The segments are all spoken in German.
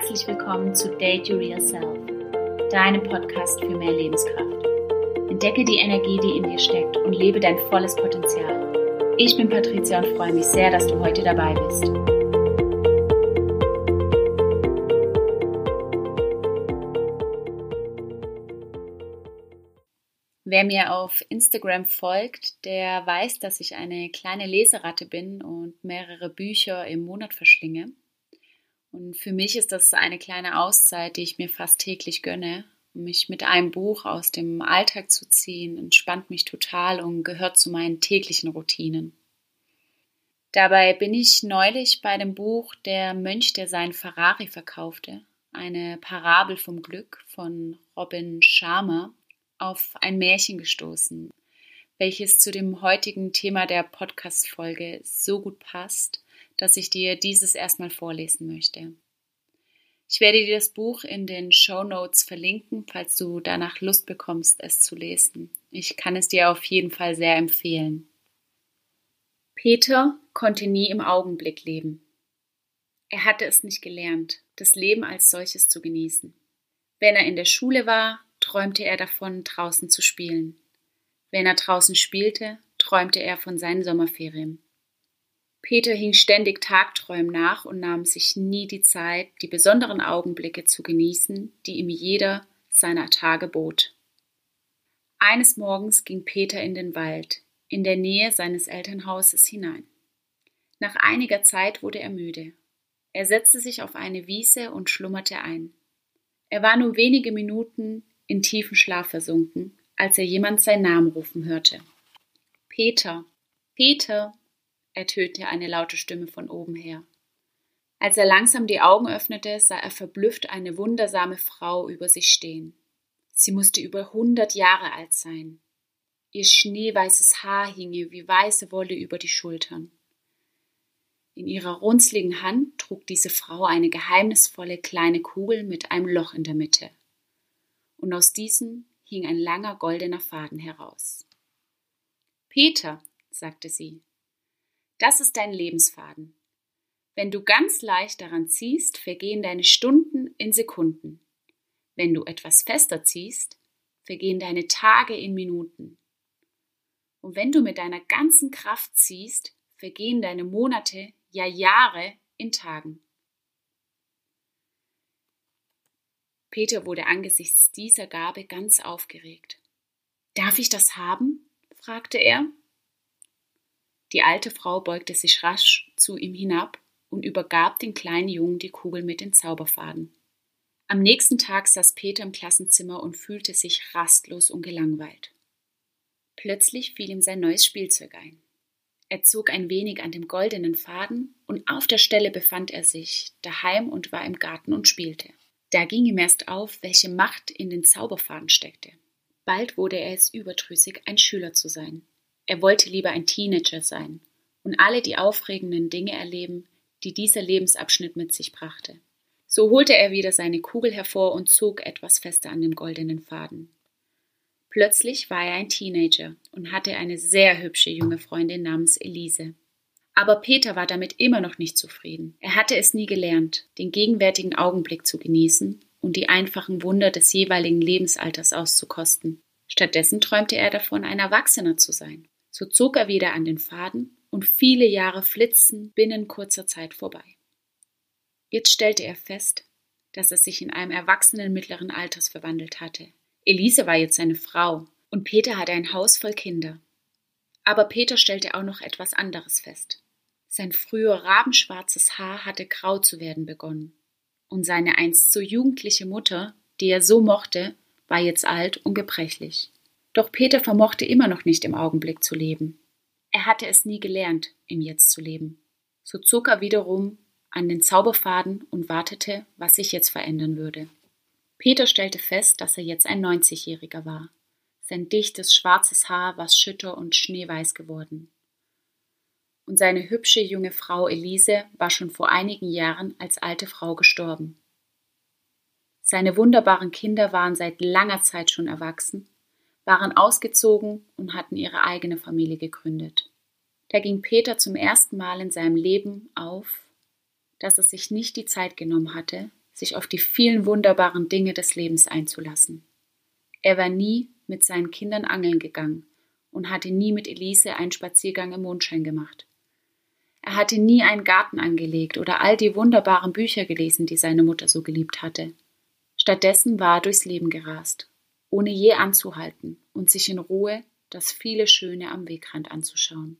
Herzlich willkommen zu Date Your Real Self, deinem Podcast für mehr Lebenskraft. Entdecke die Energie, die in dir steckt und lebe dein volles Potenzial. Ich bin Patricia und freue mich sehr, dass du heute dabei bist. Wer mir auf Instagram folgt, der weiß, dass ich eine kleine Leseratte bin und mehrere Bücher im Monat verschlinge. Und für mich ist das eine kleine Auszeit, die ich mir fast täglich gönne. Mich mit einem Buch aus dem Alltag zu ziehen, entspannt mich total und gehört zu meinen täglichen Routinen. Dabei bin ich neulich bei dem Buch Der Mönch, der seinen Ferrari verkaufte, eine Parabel vom Glück von Robin Sharma, auf ein Märchen gestoßen, welches zu dem heutigen Thema der Podcast-Folge so gut passt dass ich dir dieses erstmal vorlesen möchte. Ich werde dir das Buch in den Show Notes verlinken, falls du danach Lust bekommst, es zu lesen. Ich kann es dir auf jeden Fall sehr empfehlen. Peter konnte nie im Augenblick leben. Er hatte es nicht gelernt, das Leben als solches zu genießen. Wenn er in der Schule war, träumte er davon, draußen zu spielen. Wenn er draußen spielte, träumte er von seinen Sommerferien. Peter hing ständig Tagträumen nach und nahm sich nie die Zeit, die besonderen Augenblicke zu genießen, die ihm jeder seiner Tage bot. Eines Morgens ging Peter in den Wald, in der Nähe seines Elternhauses hinein. Nach einiger Zeit wurde er müde. Er setzte sich auf eine Wiese und schlummerte ein. Er war nur wenige Minuten in tiefen Schlaf versunken, als er jemand seinen Namen rufen hörte. Peter, Peter, ertönte eine laute Stimme von oben her. Als er langsam die Augen öffnete, sah er verblüfft eine wundersame Frau über sich stehen. Sie musste über hundert Jahre alt sein. Ihr schneeweißes Haar hinge wie weiße Wolle über die Schultern. In ihrer runzligen Hand trug diese Frau eine geheimnisvolle kleine Kugel mit einem Loch in der Mitte. Und aus diesem hing ein langer goldener Faden heraus. Peter, sagte sie, das ist dein Lebensfaden. Wenn du ganz leicht daran ziehst, vergehen deine Stunden in Sekunden. Wenn du etwas fester ziehst, vergehen deine Tage in Minuten. Und wenn du mit deiner ganzen Kraft ziehst, vergehen deine Monate, ja Jahre in Tagen. Peter wurde angesichts dieser Gabe ganz aufgeregt. Darf ich das haben? fragte er die alte Frau beugte sich rasch zu ihm hinab und übergab den kleinen Jungen die Kugel mit den Zauberfaden. Am nächsten Tag saß Peter im Klassenzimmer und fühlte sich rastlos und gelangweilt. Plötzlich fiel ihm sein neues Spielzeug ein. Er zog ein wenig an dem goldenen Faden und auf der Stelle befand er sich daheim und war im Garten und spielte. Da ging ihm erst auf, welche Macht in den Zauberfaden steckte. Bald wurde er es überdrüssig, ein Schüler zu sein. Er wollte lieber ein Teenager sein und alle die aufregenden Dinge erleben, die dieser Lebensabschnitt mit sich brachte. So holte er wieder seine Kugel hervor und zog etwas fester an dem goldenen Faden. Plötzlich war er ein Teenager und hatte eine sehr hübsche junge Freundin namens Elise. Aber Peter war damit immer noch nicht zufrieden. Er hatte es nie gelernt, den gegenwärtigen Augenblick zu genießen und die einfachen Wunder des jeweiligen Lebensalters auszukosten. Stattdessen träumte er davon, ein Erwachsener zu sein. So zog er wieder an den Faden und viele Jahre flitzen binnen kurzer Zeit vorbei. Jetzt stellte er fest, dass er sich in einem Erwachsenen mittleren Alters verwandelt hatte. Elise war jetzt seine Frau und Peter hatte ein Haus voll Kinder. Aber Peter stellte auch noch etwas anderes fest. Sein früher rabenschwarzes Haar hatte grau zu werden begonnen. Und seine einst so jugendliche Mutter, die er so mochte, war jetzt alt und gebrechlich. Doch Peter vermochte immer noch nicht im Augenblick zu leben. Er hatte es nie gelernt, im Jetzt zu leben. So zog er wiederum an den Zauberfaden und wartete, was sich jetzt verändern würde. Peter stellte fest, dass er jetzt ein 90-Jähriger war. Sein dichtes, schwarzes Haar war schütter und schneeweiß geworden. Und seine hübsche junge Frau Elise war schon vor einigen Jahren als alte Frau gestorben. Seine wunderbaren Kinder waren seit langer Zeit schon erwachsen waren ausgezogen und hatten ihre eigene Familie gegründet. Da ging Peter zum ersten Mal in seinem Leben auf, dass er sich nicht die Zeit genommen hatte, sich auf die vielen wunderbaren Dinge des Lebens einzulassen. Er war nie mit seinen Kindern angeln gegangen und hatte nie mit Elise einen Spaziergang im Mondschein gemacht. Er hatte nie einen Garten angelegt oder all die wunderbaren Bücher gelesen, die seine Mutter so geliebt hatte. Stattdessen war er durchs Leben gerast, ohne je anzuhalten und sich in Ruhe das viele Schöne am Wegrand anzuschauen.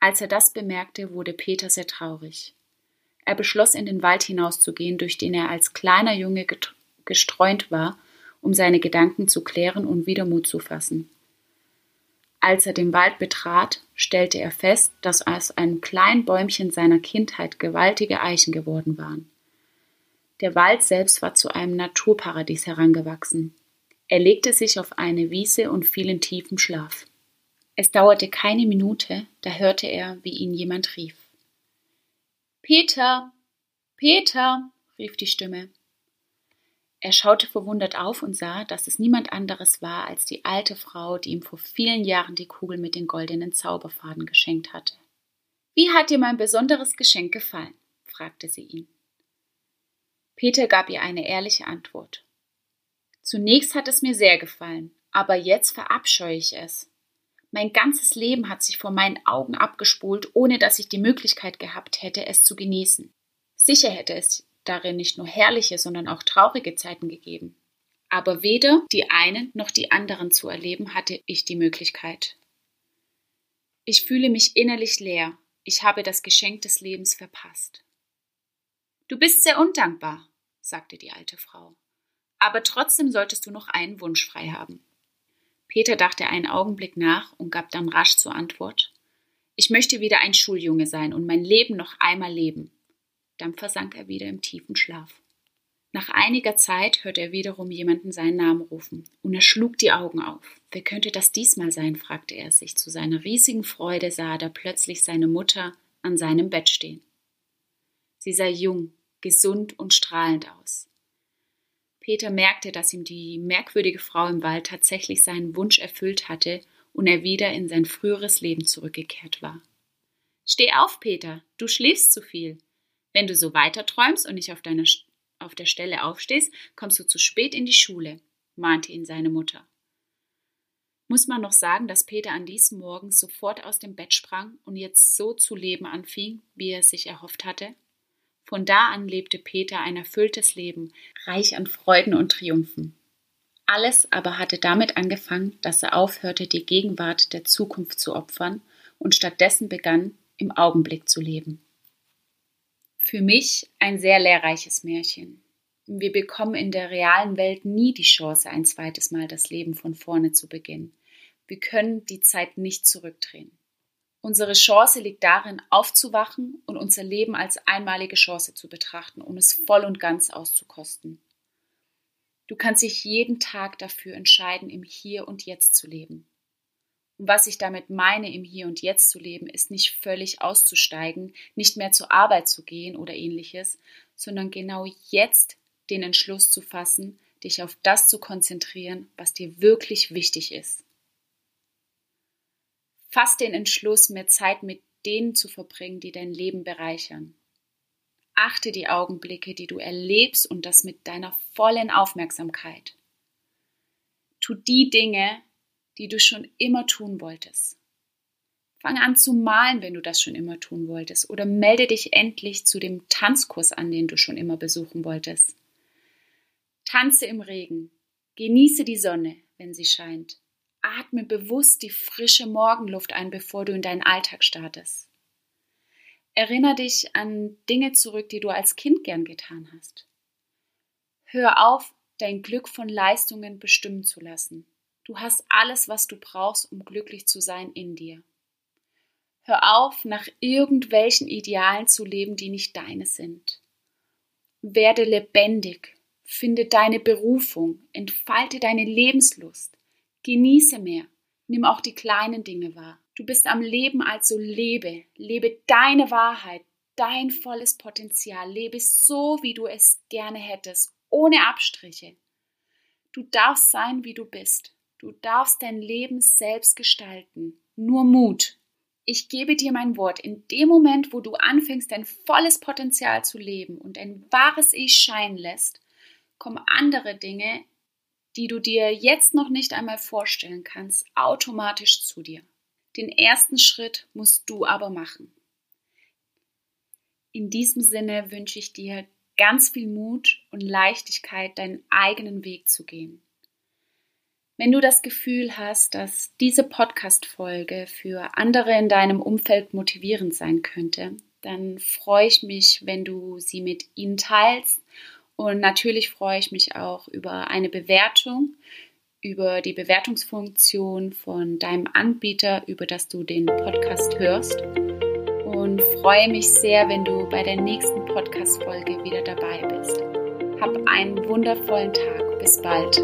Als er das bemerkte, wurde Peter sehr traurig. Er beschloss, in den Wald hinauszugehen, durch den er als kleiner Junge gestreunt war, um seine Gedanken zu klären und wieder Mut zu fassen. Als er den Wald betrat, stellte er fest, dass aus einem kleinen Bäumchen seiner Kindheit gewaltige Eichen geworden waren. Der Wald selbst war zu einem Naturparadies herangewachsen. Er legte sich auf eine Wiese und fiel in tiefen Schlaf. Es dauerte keine Minute, da hörte er, wie ihn jemand rief. Peter. Peter. rief die Stimme. Er schaute verwundert auf und sah, dass es niemand anderes war als die alte Frau, die ihm vor vielen Jahren die Kugel mit den goldenen Zauberfaden geschenkt hatte. Wie hat dir mein besonderes Geschenk gefallen? fragte sie ihn. Peter gab ihr eine ehrliche Antwort. Zunächst hat es mir sehr gefallen, aber jetzt verabscheue ich es. Mein ganzes Leben hat sich vor meinen Augen abgespult, ohne dass ich die Möglichkeit gehabt hätte, es zu genießen. Sicher hätte es darin nicht nur herrliche, sondern auch traurige Zeiten gegeben. Aber weder die einen noch die anderen zu erleben hatte ich die Möglichkeit. Ich fühle mich innerlich leer. Ich habe das Geschenk des Lebens verpasst. Du bist sehr undankbar, sagte die alte Frau. Aber trotzdem solltest du noch einen Wunsch frei haben. Peter dachte einen Augenblick nach und gab dann rasch zur Antwort Ich möchte wieder ein Schuljunge sein und mein Leben noch einmal leben. Dann versank er wieder im tiefen Schlaf. Nach einiger Zeit hörte er wiederum jemanden seinen Namen rufen, und er schlug die Augen auf. Wer könnte das diesmal sein? fragte er sich. Zu seiner riesigen Freude sah er da plötzlich seine Mutter an seinem Bett stehen. Sie sah jung, gesund und strahlend aus. Peter merkte, dass ihm die merkwürdige Frau im Wald tatsächlich seinen Wunsch erfüllt hatte und er wieder in sein früheres Leben zurückgekehrt war. Steh auf, Peter, du schläfst zu viel. Wenn du so weiter träumst und nicht auf, deiner, auf der Stelle aufstehst, kommst du zu spät in die Schule, mahnte ihn seine Mutter. Muss man noch sagen, dass Peter an diesem Morgen sofort aus dem Bett sprang und jetzt so zu leben anfing, wie er sich erhofft hatte? Von da an lebte Peter ein erfülltes Leben, reich an Freuden und Triumphen. Alles aber hatte damit angefangen, dass er aufhörte, die Gegenwart der Zukunft zu opfern und stattdessen begann, im Augenblick zu leben. Für mich ein sehr lehrreiches Märchen. Wir bekommen in der realen Welt nie die Chance, ein zweites Mal das Leben von vorne zu beginnen. Wir können die Zeit nicht zurückdrehen. Unsere Chance liegt darin, aufzuwachen und unser Leben als einmalige Chance zu betrachten, um es voll und ganz auszukosten. Du kannst dich jeden Tag dafür entscheiden, im Hier und Jetzt zu leben. Und was ich damit meine, im Hier und Jetzt zu leben, ist nicht völlig auszusteigen, nicht mehr zur Arbeit zu gehen oder ähnliches, sondern genau jetzt den Entschluss zu fassen, dich auf das zu konzentrieren, was dir wirklich wichtig ist. Fass den Entschluss, mehr Zeit mit denen zu verbringen, die dein Leben bereichern. Achte die Augenblicke, die du erlebst und das mit deiner vollen Aufmerksamkeit. Tu die Dinge, die du schon immer tun wolltest. Fang an zu malen, wenn du das schon immer tun wolltest, oder melde dich endlich zu dem Tanzkurs an, den du schon immer besuchen wolltest. Tanze im Regen, genieße die Sonne, wenn sie scheint. Atme bewusst die frische Morgenluft ein, bevor du in deinen Alltag startest. Erinner dich an Dinge zurück, die du als Kind gern getan hast. Hör auf, dein Glück von Leistungen bestimmen zu lassen. Du hast alles, was du brauchst, um glücklich zu sein in dir. Hör auf, nach irgendwelchen Idealen zu leben, die nicht deine sind. Werde lebendig, finde deine Berufung, entfalte deine Lebenslust. Genieße mehr. Nimm auch die kleinen Dinge wahr. Du bist am Leben, also lebe. Lebe deine Wahrheit, dein volles Potenzial. Lebe so, wie du es gerne hättest, ohne Abstriche. Du darfst sein, wie du bist. Du darfst dein Leben selbst gestalten. Nur Mut. Ich gebe dir mein Wort, in dem Moment, wo du anfängst, dein volles Potenzial zu leben und ein wahres Ich scheinen lässt, kommen andere Dinge, die du dir jetzt noch nicht einmal vorstellen kannst, automatisch zu dir. Den ersten Schritt musst du aber machen. In diesem Sinne wünsche ich dir ganz viel Mut und Leichtigkeit, deinen eigenen Weg zu gehen. Wenn du das Gefühl hast, dass diese Podcast-Folge für andere in deinem Umfeld motivierend sein könnte, dann freue ich mich, wenn du sie mit ihnen teilst. Und natürlich freue ich mich auch über eine Bewertung, über die Bewertungsfunktion von deinem Anbieter, über das du den Podcast hörst. Und freue mich sehr, wenn du bei der nächsten Podcast-Folge wieder dabei bist. Hab einen wundervollen Tag. Bis bald.